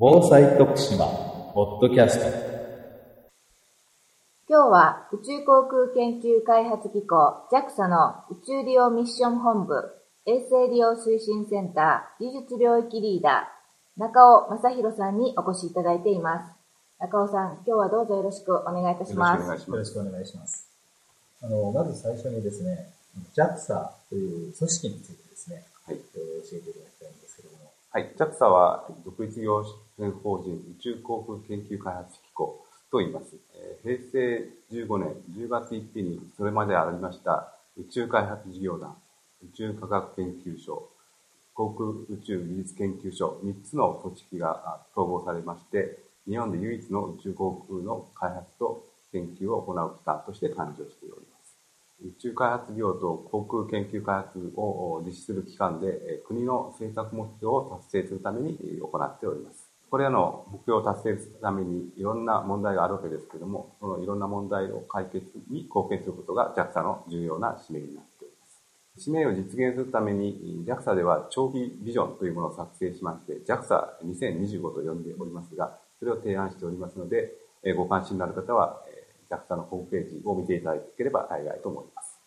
防災徳島ポッドキャスト今日は宇宙航空研究開発機構 JAXA の宇宙利用ミッション本部衛星利用推進センター技術領域リーダー中尾正弘さんにお越しいただいています。中尾さん、今日はどうぞよろしくお願いいたします。よろしくお願いします。あの、まず最初にですね、JAXA という組織についてですね、はい。えー教えていただきたいんですけれども。はい。JAXA は独立行政法人宇宙航空研究開発機構と言います。平成15年10月1日にそれまでありました宇宙開発事業団、宇宙科学研究所、航空宇宙技術研究所3つの組織が統合されまして、日本で唯一の宇宙航空の開発と研究を行う機関として誕生しております。宇宙開発業と航空研究開発を実施する機関で、国の政策目標を達成するために行っております。これらの目標を達成するためにいろんな問題があるわけですけれども、そのいろんな問題を解決に貢献することが JAXA の重要な使命になっております。使命を実現するために JAXA では長期ビジョンというものを作成しまして JAXA2025 と呼んでおりますが、それを提案しておりますので、ご関心のある方は JAXA のホームページを見ていただければ幸いと思います。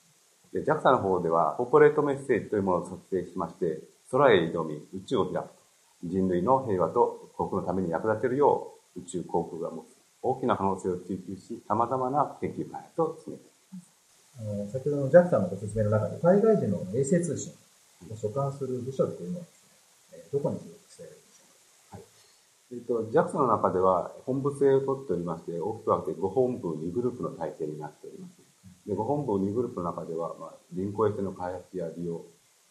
JAXA の方では、コーポレートメッセージというものを作成しまして、空へ挑み、宇宙を開く。人類の平和と航空のために役立てるよう、宇宙航空が持つ大きな可能性を追求し、様々な研究開発を進めていあの先ほどの JAXA のご説明の中で、海外時の衛星通信を所管する部署というのはですね、えーどこに所属しているんでしょえっと、JAXA の中では本部制をとっておりまして、大きく分けて5本部2グループの体制になっております。で、5本部2グループの中では、まあ、人工衛星の開発や利用、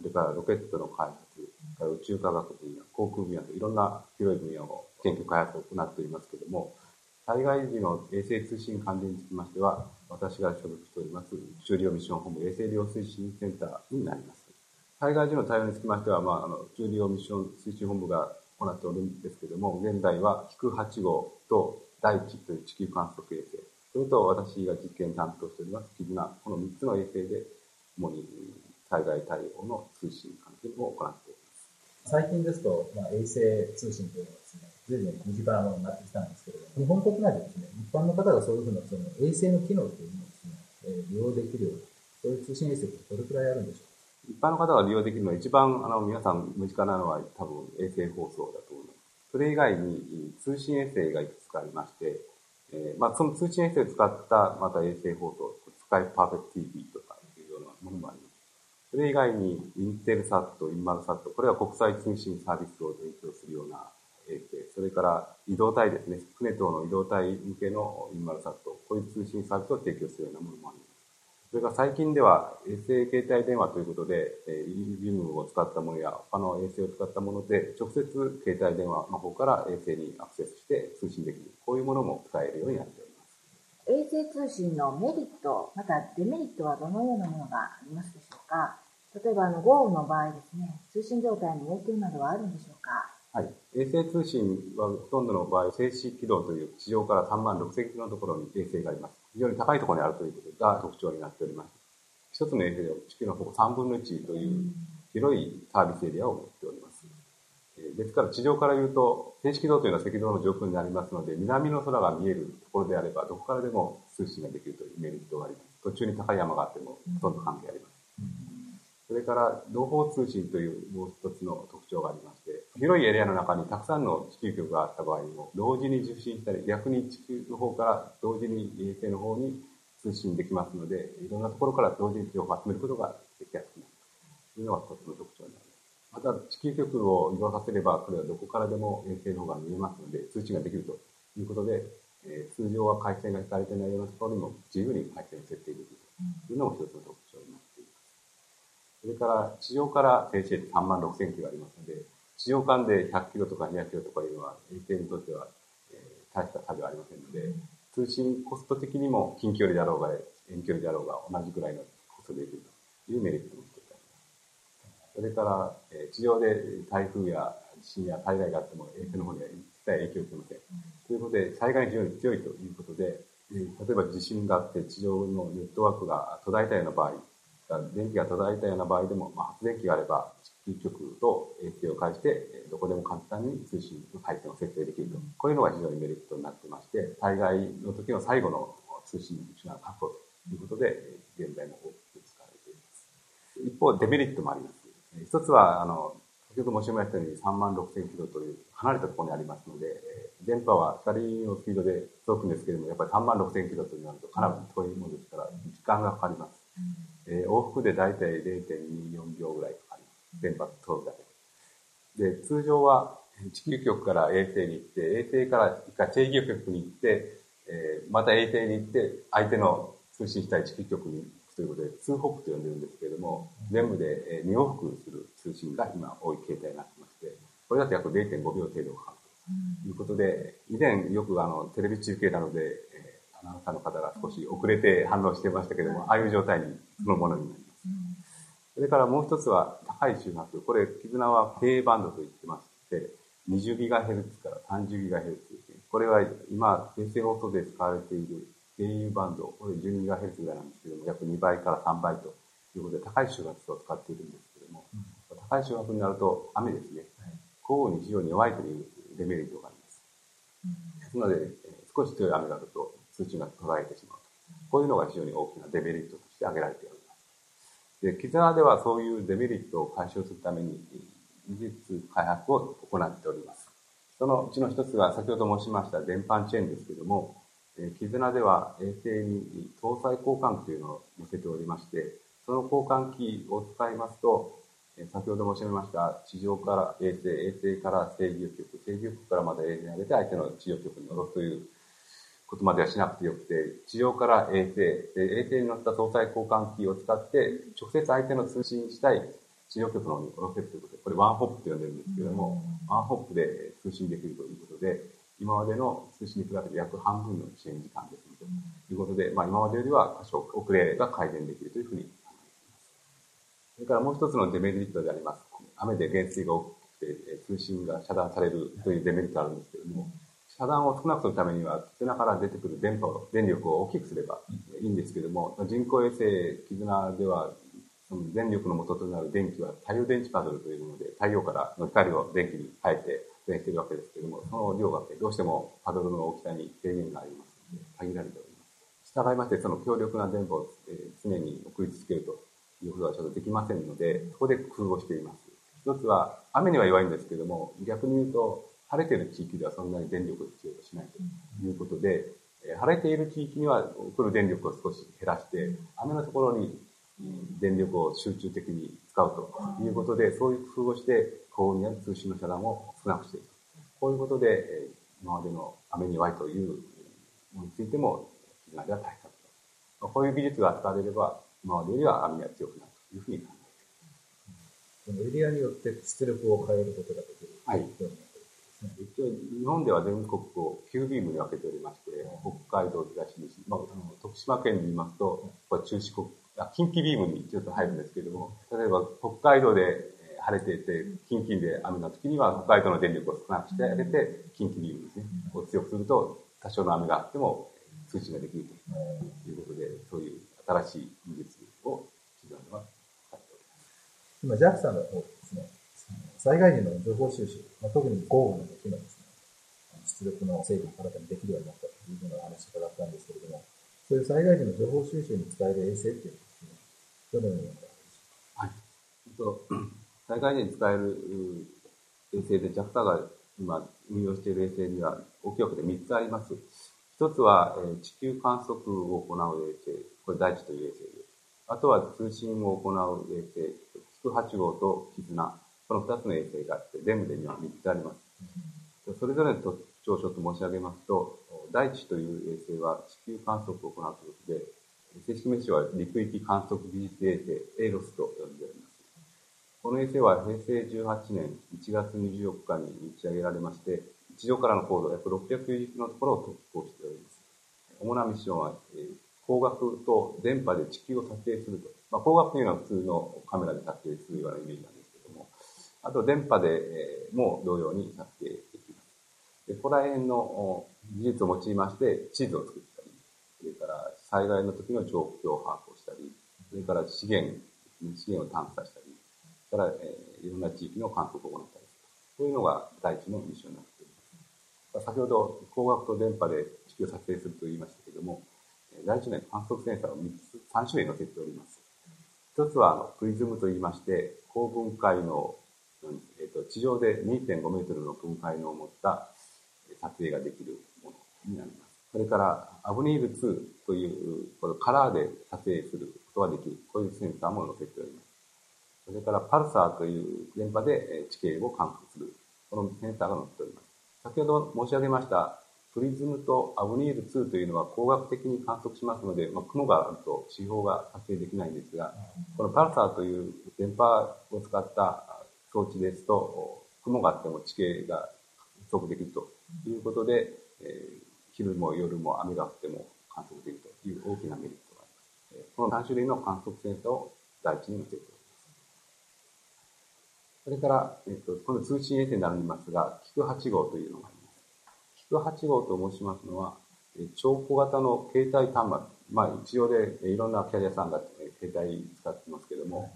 それからロケットの開発、宇宙科学分野、航空分野といろんな広い分野を研究開発を行っておりますけれども、災害時の衛星通信関連につきましては、私が所属しております宇宙利用ミッション本部衛星利用推進センターになります。災害時の対応につきましては、まあ、あの、宇宙利用ミッション推進本部が行っておるんですけれども、現在は、菊8号と大地という地球観測衛星、それと私が実験担当しております、絆、この3つの衛星で、主に災害対応の通信関係を行っております。最近ですと、まあ、衛星通信というのはですね、随分身近なものになってきたんですけれども、日本国内でですね、一般の方がそういうふうなその衛星の機能というのをですね、えー利用できるような、そういう通信衛星ってどれくらいあるんでしょうか？一般の方が利用できるのは一番あの皆さん身近なのは多分衛星放送だと思います。それ以外に通信衛星がいくつかありまして、えーまあ、その通信衛星を使ったまた衛星放送、スカイパーフェクト TV とかいうようなものもあります。それ以外にインテルサット、インマルサット、これは国際通信サービスを提供するような、それから移動体ですね、船等の移動体向けのインマルサット、こういう通信サービスを提供するようなものもあります。それから最近では衛星携帯電話ということで、えー、イリウムを使ったものや他の衛星を使ったもので、直接携帯電話の方から衛星にアクセスして通信できる。こういうものも使えるようになっております。衛星通信のメリット、またデメリットはどのようなものがありますでしょうか？例えばあの豪雨の場合ですね、通信状態に影響などはあるんでしょうか？はい。衛星通信はほとんどの場合、静止軌道という地上から3万6千キロのところに衛星があります。非常に高いところにあるということが特徴になっております。一つの衛星では地球のほぼ3分の1という広いサービスエリアを持っております。ですから地上から言うと、静止軌道というのは赤道の上空にありますので、南の空が見えるところであれば、どこからでも通信ができるというメリットがあります。途中に高い山があってもほとんど関係ありません。それから、同胞通信というもう一つの特徴がありまして、広いエリアの中にたくさんの地球局があった場合にも、同時に受信したり、逆に地球の方から同時に衛星の方に通信できますので、いろんなところから同時に情報を集めることができやすくなるというのが一つの特徴になります。また、地球局を移動させれば、これはどこからでも衛星の方が見えますので、通信ができるということで、えー通常は回線が引かれていないようなところにも自由に回線を設定できるというのも一つの特徴。それから、地上から静止で3万6千キロありますので、地上間で100キロとか200キロとかいうのは、衛星にとっては、えー大した差ではありませんので、通信コスト的にも近距離であろうが、遠距離であろうが同じぐらいのコストでできるというメリットも一つあります。それから、えー地上で台風や地震や災害があっても衛星の方には一切影響を受けません。ということで、災害に非常に強いということで、えー例えば地震があって地上のネットワークが途絶えたような場合、電気が途絶えたような場合でも、まあ、発電機があれば、地球局と衛星を介して、えーどこでも簡単に通信の回線を設定できるこういうのが非常にメリットになってまして、災害の時の最後の通信手段確保ということで、現在も大きく使われています。一方、デメリットもあります。一つは、あの、先ほど申し上げましたように3万6000キロという離れたところにありますので、電波は光のスピードで届くんですけれども、やっぱり3万6000キロとなるとかなり遠いものですから、時間がかかります。えー、往復で大体0.24秒ぐらいかかります。電波届くだけで。で、通常は地球局から衛星に行って、衛星から一回制御局に行って、えー、また衛星に行って、相手の通信したい地球局に行くということで、2ホップと呼んでるんですけれども、全部で2往復する通信が今多い形態になってまして、これだと約0.5秒程度かかるということで、以前よくあのテレビ中継なので、アナウンサーの方が少し遅れて反応してましたけども、ああいう状態にそのものになります。それからもう一つは高い周波数。これ、絆は K バンドと言ってまして、20GHz から 30GHz これは今、衛星放送で使われている au バンド、これ 12GHz ぐらいなんですけども、約2倍から3倍ということで高い周波数を使っているんですけども、高い周波数になると雨ですね、交互に非常に弱いというデメリットがあります。ですので、少し強い雨が降ると通知が途絶えてしまうと。こういうのが非常に大きなデメリットとして挙げられております。で、キズナではそういうデメリットを解消するために、技術開発を行っております。そのうちの一つが先ほど申しました電波チェーンですけども、え絆では衛星に搭載交換機というのを載せておりまして、その交換機を使いますと、先ほど申し上げました地上から衛星、衛星から制御局、制御局からまた衛星に上げて相手の地上局に下ろすということまではしなくてよくて、地上から衛星、衛星に乗った搭載交換機を使って直接相手の通信したい地上局の方に下ろせるということで、これワンホップと呼んでるんですけれども、ワンホップで通信できるということで、今までの通信に比べて約半分の遅延時間ですので、ということで、まあ、今までよりは多少遅れが改善できるというふうに考えています。それからもう一つのデメリットであります。雨で減水が多くて、通信が遮断されるというデメリットがあるんですけれども、遮断を少なくするためには、絆から出てくる電波を、電力を大きくすればいいんですけども、人工衛星、絆ではその電力の元となる電気は太陽電池パドルというもので、太陽からの光を電気に変えて電しているわけですけども、その量がどうしてもパドルの大きさに制限がありますので、限られております。従いまして、その強力な電波を常に送り続けるということはちょっとできませんので、そこで工夫をしています。一つは、雨には弱いんですけども、逆に言うと、晴れている地域ではそんなに電力を必要としないということで、晴れている地域には送る電力を少し減らして、雨のところに電力を集中的に使うということで、そういう工夫をして、高温にある通信の遮断を少なくしていく。こういうことで、今までの雨に弱いというものについても、絆では対策と。こういう技術が使われれば、今までよりは雨が強くなるというふうに考えています。エリアによって出力を変えることができる。はい。一応、日本では全国を9ビームに分けておりまして、北海道、東西、まあ、徳島県で言いますと、これ中四国近畿ビームにちょっと入るんですけれども、例えば北海道で晴れていて、近畿で雨の時には北海道の電力を少なくしてあげて、近畿ビームですね、を強くすると、多少の雨があっても通信ができるということで、そういう新しい技術を企業では使っております。今、JAXA の方、災害時の情報収集、まあ、特に豪雨の時のですね、出力の整備を新たにできるようになったというふうな話を伺ったんですけれども、そういう災害時の情報収集に使える衛星っていうどのようにはい。災害時に使える衛星で JAXA が今運用している衛星には大きくて3つあります。一つは、地球観測を行う衛星。これ大地という衛星です。あとは通信を行う衛星。菊8号と絆。この2つの衛星があって、全部で今3つあります。それぞれの特徴をちょっと申し上げますと、大地という衛星は地球観測を行うということで、正式名称は陸域観測技術衛星、エイロスと呼んでおります。この衛星は平成18年1月24日に打ち上げられまして、地上からの高度約690キロのところを特攻しております。主なミッションは、光学と電波で地球を撮影すると。まあ、光学というのは普通のカメラで撮影するようなイメージ、あと電波で、えも同様に撮影できます。でここら辺の技術を用いまして地図を作ったり、それから災害の時の状況を把握をしたり、それから資源、資源を探査したり、それから、えー、いろんな地域の観測を行ったりする。そういうのが第一のミッションになっています。先ほど光学と電波で地球を撮影すると言いましたけれども、大事な観測センサーを3つ、3種類載せております。一つはあのプリズムと言いまして、高分解の、えーと、地上で2.5メートルの分解能を持った撮影ができるものになります。それから、アブニール2という、このカラーで撮影することができる、こういうセンサーも載せております。それから、パルサーという電波で地形を観測する、このセンサーが載っております。先ほど申し上げました、プリズムとアブニール2というのは光学的に観測しますので、まあ、雲があると指標が発生できないんですが、このパルサーという電波を使った装置ですと、雲があっても地形が測できるということで、えー、昼も夜も雨が降っても観測できるという大きなメリットがあります。この3種類の観測センサーを第一に載せております。それから、えっと、この通信衛星になりますが、キク8号というのがあります。キク8号と申しますのは、超小型の携帯端末、まあ一応でいろんなキャリアさんが携帯使ってますけども、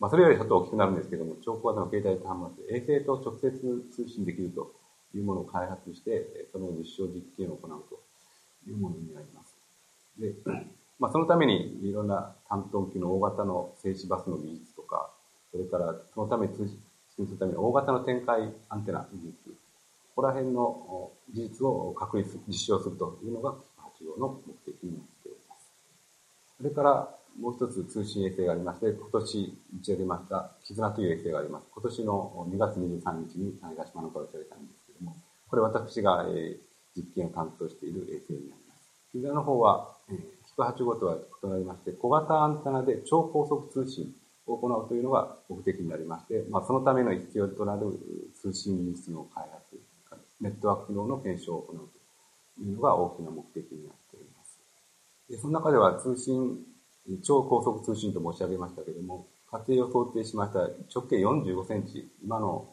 まあそれよりちょっと大きくなるんですけども、超小型の携帯端末、衛星と直接通信できるというものを開発して、その実証実験を行うというものになります。で、まあそのためにいろんな単トン機の大型の静止バスの技術とか、それからそのため通信するために大型の展開アンテナ技術、ここら辺の技術を確立、実証するというのが8号の目的になっております。それからもう一つ通信衛星がありまして、今年打ち上げました絆という衛星があります。今年の2月23日に種子島のから打ち上げたんですけども、これ私が、え実験を担当している衛星になります。絆の方は、えー、8号とは異なりまして、小型アンテナで超高速通信を行うというのが目的になりまして、まあ、そのための必要となる通信技術の開発、ネットワーク機能の検証を行うというのが大きな目的になっております。でその中では通信、超高速通信と申し上げましたけれども、家庭を想定しました直径45センチ、今の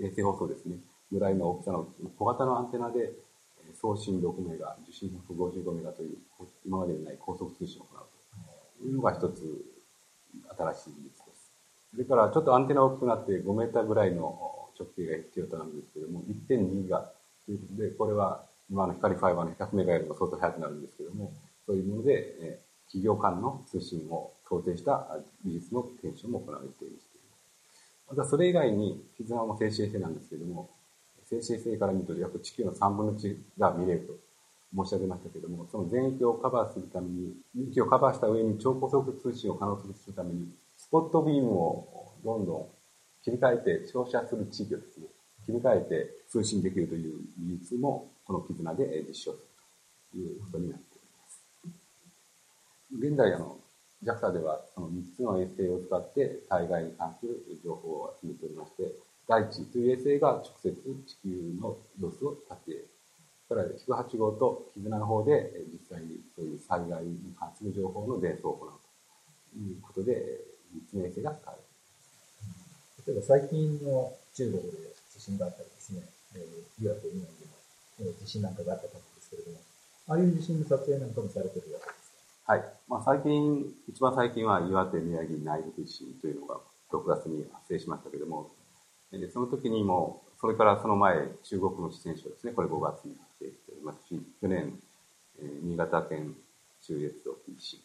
衛星放送ですね、ぐらいの大きさの小型のアンテナで送信6メガ、受信155メガという今までにない高速通信を行うというのが一つ新しい技術です。それからちょっとアンテナ大きくなって5メーターぐらいの直径が必要となるんですけども、1.2がということで、これは今の光ファイバーの100メガよりも相当速くなるんですけども、そういうもので、え企業間の通信を想定した技術の検証も行われています。またそれ以外に、絆も静止衛星なんですけども、静止衛星から見ると約地球の3分の1が見れると申し上げましたけれども、その全域をカバーするために、域をカバーした上に超高速通信を可能とするために、スポットビームをどんどん切り替えて、照射する地域をですね、切り替えて通信できるという技術も、この絆で実証するということになります。現在、あの、JAXA では、その3つの衛星を使って災害に関する情報を集めておりまして、大地という衛星が直接地球の様子を撮影から108号と絆の方で実際にそういう災害に関する情報の伝送を行うということで、3つの衛星が使われています。例えば最近の中国で地震があったりですね、えー、岩手、宮城でも地震なんかがあったと思うんですけれども、ああいう地震の撮影なんかもされてるわけですはい。まあ最近、一番最近は岩手、宮城内陸地震というのが6月に発生しましたけれども、えその時にもそれからその前、中国の四川省ですね、これ5月に発生しておりますし、去年、え、新潟県中越沖地震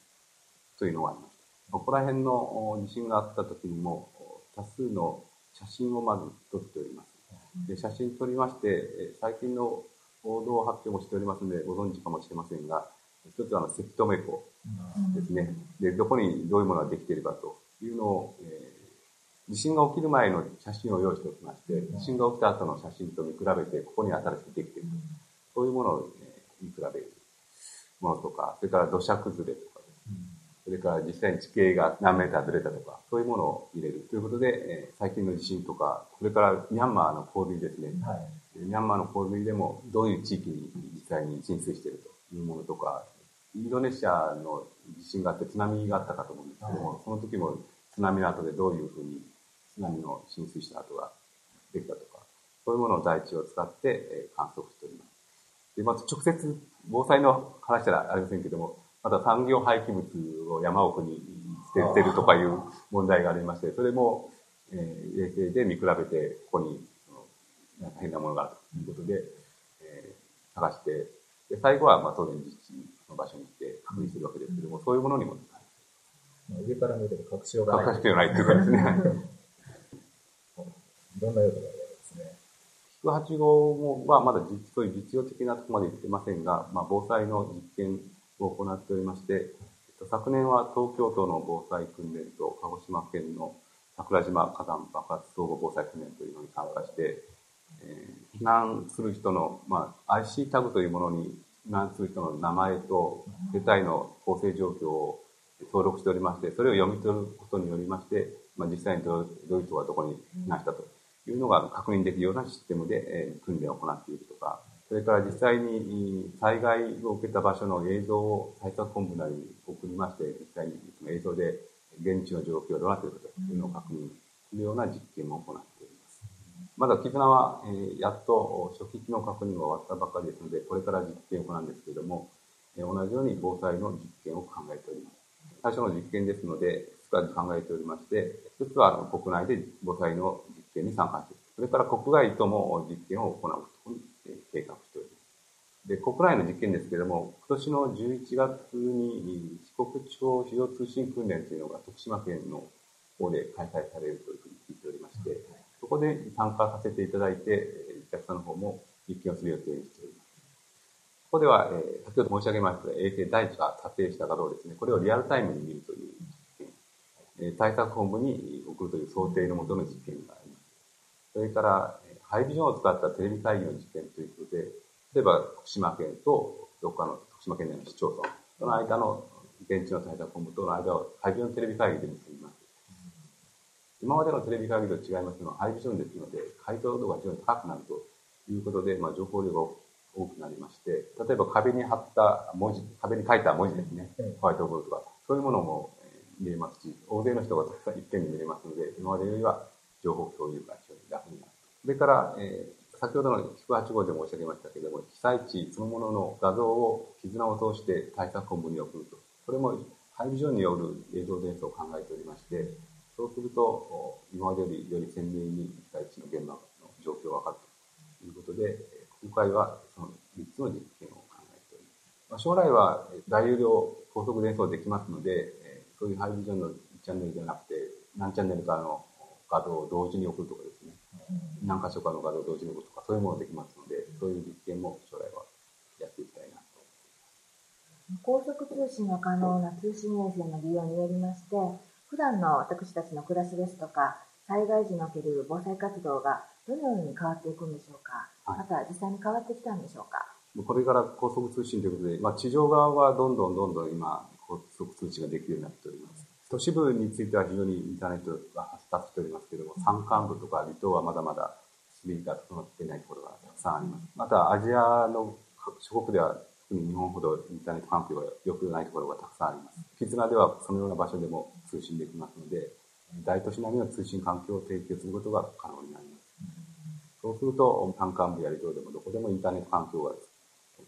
というのがありました。ここら辺の地震があった時にも、多数の写真をまず撮っております。で写真撮りまして、最近の報道発表もしておりますので、ご存知かもしれませんが、一つはあの、せき止め湖ですね。で、どこにどういうものができているかというのを、えー地震が起きる前の写真を用意しておきまして、地震が起きた後の写真と見比べて、ここに新しくできている。そういうものを、ね、見比べるものとか、それから土砂崩れとか、それから実際に地形が何メーターずれたとか、そういうものを入れるということで、えー、最近の地震とか、それからミャンマーの洪水ですね。はい、ミャンマーの洪水でもどういう地域に実際に浸水しているというものとか、インドネシアの地震があって津波があったかと思うんですけども、はい、その時も津波の後でどういうふうに津波の浸水した跡ができたとか、そういうものを大地を使って観測しております。で、まず直接防災の話したらありませんけども、また産業廃棄物を山奥に捨ててるとかいう問題がありまして、それも、えー、衛星で見比べて、ここに、変なものがあるということで、探して、で最後はまあ当然実地の場所に行って確認するわけですけども、そういうものにも上から見れば隠しようる。がない。隠し必要ないというかですね。いろんな用途があるわけですね。菊八号もはまだ実そういう実用的なところまで行ってませんが、まあ、防災の実験を行っておりまして、えっと昨年は東京都の防災訓練と鹿児島県の桜島火山爆発総合防災訓練というのに参加して、えー避難する人の、まあ、IC タグというものに避難する人の名前と世帯の構成状況を登録しておりまして、それを読み取ることによりまして、まあ、実際にどういう人がどこに避難したというのが確認できるようなシステムで、えー訓練を行っているとか、それから実際に災害を受けた場所の映像を対策本部なりに送りまして、実際にその映像で現地の状況がどうなっているかというのを確認するような実験も行っております。まだ絆は、えーやっと初期機能確認が終わったばかりですので、これから実験を行うんですけれども、えー同じように防災の実験を考えております。最初の実験ですので、いくつ考えておりまして、一つは国内で防災の実験に参加している。それから国外とも実験を行うとことにえー計画しております。で、国内の実験ですけれども、今年の11月に四国地方非常通信訓練というのが徳島県の方で開催されるというふうに聞いておりまして、そこで参加させていただいて、えー JAXA の方も実験をする予定にしております。ここでは、えー先ほど申し上げました衛星大地が撮影した画像ですね、これをリアルタイムに見るという実験、えー対策本部に送るという想定のもとの実験があります。それから、ハイビジョンを使ったテレビ会議の実験ということで、例えば徳島県とどっかの徳島県内の市町村、その間の現地の対策本部との間をハイビジョンテレビ会議で結びます。今までのテレビ会議と違いますのは、ハイビジョンですので、解像度が非常に高くなるということで、まあ、情報量が多くなりまして、例えば壁に貼った文字、壁に書いた文字ですねうん、ホワイトボードとか、そういうものもえー見れますし、大勢の人がたくさんいっぺんに見れますので、今までよりは情報共有が非常に楽になる。それから、えー先ほどの108号で申し上げましたけれども、被災地そのものの画像を絆を通して対策本部に送ると。これもハイビジョンによる映像伝送を考えておりまして、そうすると、お今までよりより鮮明に被災地の現場の状況が分かるということで、えー今回はその3つの実験を考えております。まあ、将来はえー大容量高速伝送できますので、えーそういうハイビジョンの1チャンネルではなくて、何チャンネルかの画像を同時に送るとかですね、何箇所かの画像を同時に送るとか、そういうものができますので、そういう実験も将来はやっていきたいなと。高速通信が可能な通信衛星の利用によりまして、普段の私たちの暮らしですとか、災害時における防災活動がどのように変わっていくんでしょうか、はい。また実際に変わってきたんでしょうか？これから高速通信ということで、まあ、地上側はどんどんどんどん今、高速通信ができるようになっております。都市部については非常にインターネットが発達しております。けれども、山間部とか離島はまだまだスピードが整っていないところがたくさんあります。また、アジアの諸国では、日本ほどインターネット環境が良くないところがたくさんあります。絆ではそのような場所でも通信できますので、大都市並みの通信環境を提供することが可能になります。そうすると、山間部や離島でもどこでもインターネット環境が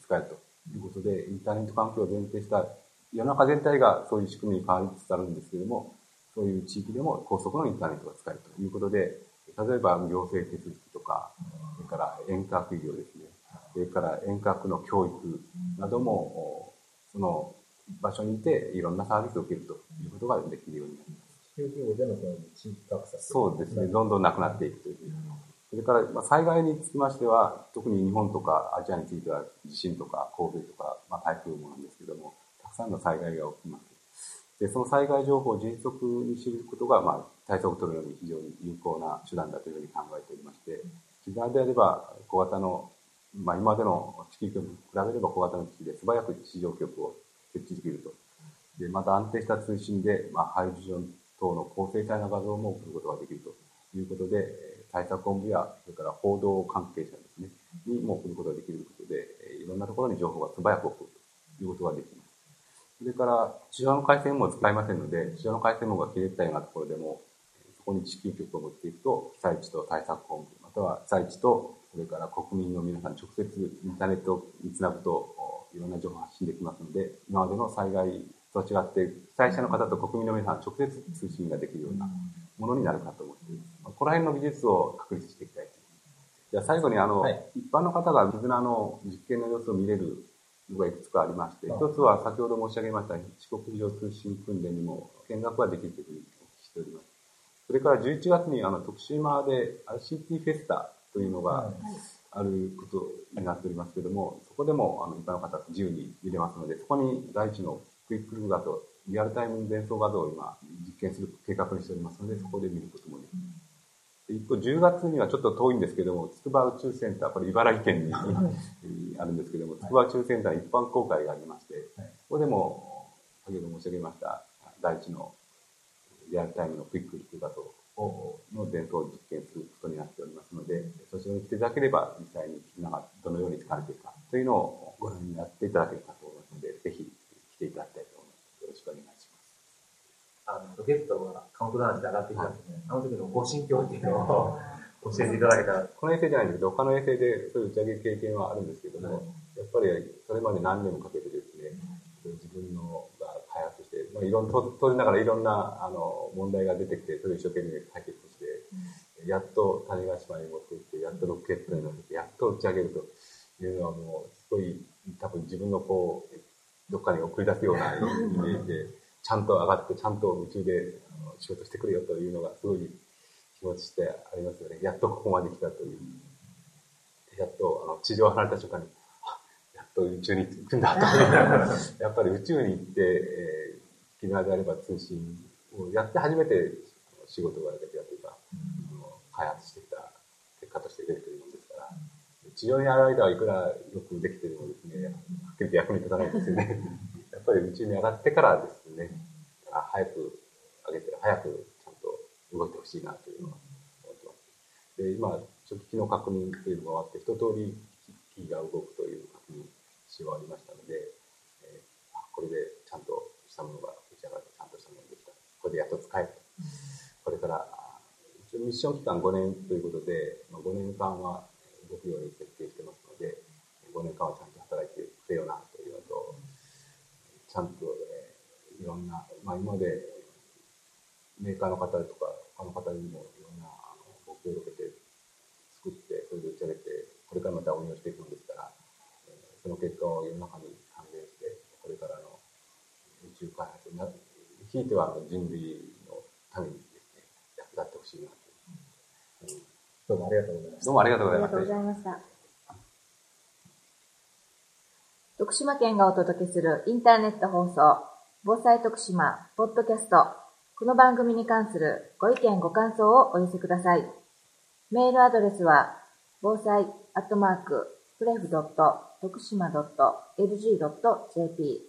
使えるということで、インターネット環境を前提した世の中全体がそういう仕組みに変わりつつあるんですけれども、そういう地域でも高速のインターネットが使えるということで、例えば行政手続きとか、それから遠隔医療ですね、それから遠隔の教育なども、おその場所にいていろんなサービスを受けるということができるようになります。地球規模でのその地域格差そうですね、どんどんなくなっていくという。それから、まあ、災害につきましては、特に日本とかアジアについては地震とか洪水とか、まあ、台風もなんですけども、たくさんの災害が起きます。で、その災害情報を迅速に知ることが、まあ、対策を取るのに非常に有効な手段だというふうに考えておりまして、絆であれば小型の、まあ、今までの地球局に比べれば小型の機器で素早く地上局を設置できると。で、また安定した通信で、まあ、ハイビジョン等の高精細な画像も送ることができるということで、対策本部や、それから報道関係者ですね、にも送ることができることで、いろんなところに情報が素早く送るということができます。それから、地上の回線網を使いませんので、地上の回線網が切れたようなところでも、そこに地球局を持っていくと、被災地と対策本部、または被災地と、それから国民の皆さん直接インターネットにつなぐと、おいろんな情報を発信できますので、今までの災害と違って、被災者の方と国民の皆さん直接通信ができるようなものになるかと思っています。まあここら辺の技術を確立していきたいとじゃあ最後にあの、はい一般の方が水菜の実験の様子を見れるのがいくつかありまして、一はいつは先ほど申し上げました四国非常通信訓練にも見学ができるというふうにお聞きしております。それから11月にあの徳島で ICT フェスタというのがはい。あることになっておりますけれども、そこでもあの一般の方自由に見れますので、そこに第一のクイックルー画像、リアルタイム伝送画像を今実験する計画にしておりますので、そこで見ることもできます。で一方、10月にはちょっと遠いんですけども、筑波宇宙センター、これ茨城県にあるんですけども、筑波宇宙センター一般公開がありまして、はい。ここでも、先ほど申し上げました、第一のリアルタイムのクイックルー画像の伝送を実験することになっておりますので、そちらに来ていただければ、実際に絆がどのように使われているかというのをご覧になっていただけるかと思いますので、ぜひ来ていただきたいと思います。よろしくお願いします。あの、ロケットがカウントダウンして上がってきたんですね。あの時のご心境っていうのを教えていただけたら。この衛星じゃないんですけど、他の衛星でそういう打ち上げ経験はあるんですけども、やっぱりそれまで何年もかけてですね、自分のが開発しいろんな、当然ながらいろんなあの問題が出てきて、それを一生懸命解決して、やっと種子島に持って行って、やっとロケットに乗せて、やっと打ち上げるというのはもう、すごい多分自分のこう、どっかに送り出すようなイメージで、ちゃんと上がって、ちゃんと宇宙であの仕事してくれよというのがすごい気持ちしてありますよね。やっとここまで来たという。やっとあの地上を離れた瞬間に、あやっと宇宙に行くんだと。やっぱり宇宙に行って、えー、沖縄であれば通信をやって初めて仕事ができたというか、あの開発してきた結果として出てくるものですから、地上にある間はいくらよくできてもですね、はっきりと役に立たないですよね。やっぱり宇宙に上がってからですね、あ早く上げて、早くちゃんと動いてほしいなというのは思ってます。で、今、初期機能確認というのが終わって、一通り機器が動くという確認し終わりましたので、えーこれでちゃんとしたものがこれでやっと使えると。これから、一応ミッション期間5年ということで、まあ、5年間は動くように設計してますので、5年間はちゃんと働いてくれよなというのと、ちゃんと、えいろんな、まあ、今までメーカーの方とか他の方にもいろんなあのご協力で作って、それで打ち上げて、これからまた運用していくんですから、えーその結果を世の中に還元して、これからの宇宙開発な、ひいてはあの人類のためにですね、役立ってほしいなと。うんどうもありがとうございましたどうもありがとうございましたありがとうご。ざいました。徳島県がお届けするインターネット放送、防災徳島ポッドキャスト。この番組に関するご意見ご感想をお寄せください。メールアドレスは、防災アットマーク、プレフドット、徳島 .lg.jp、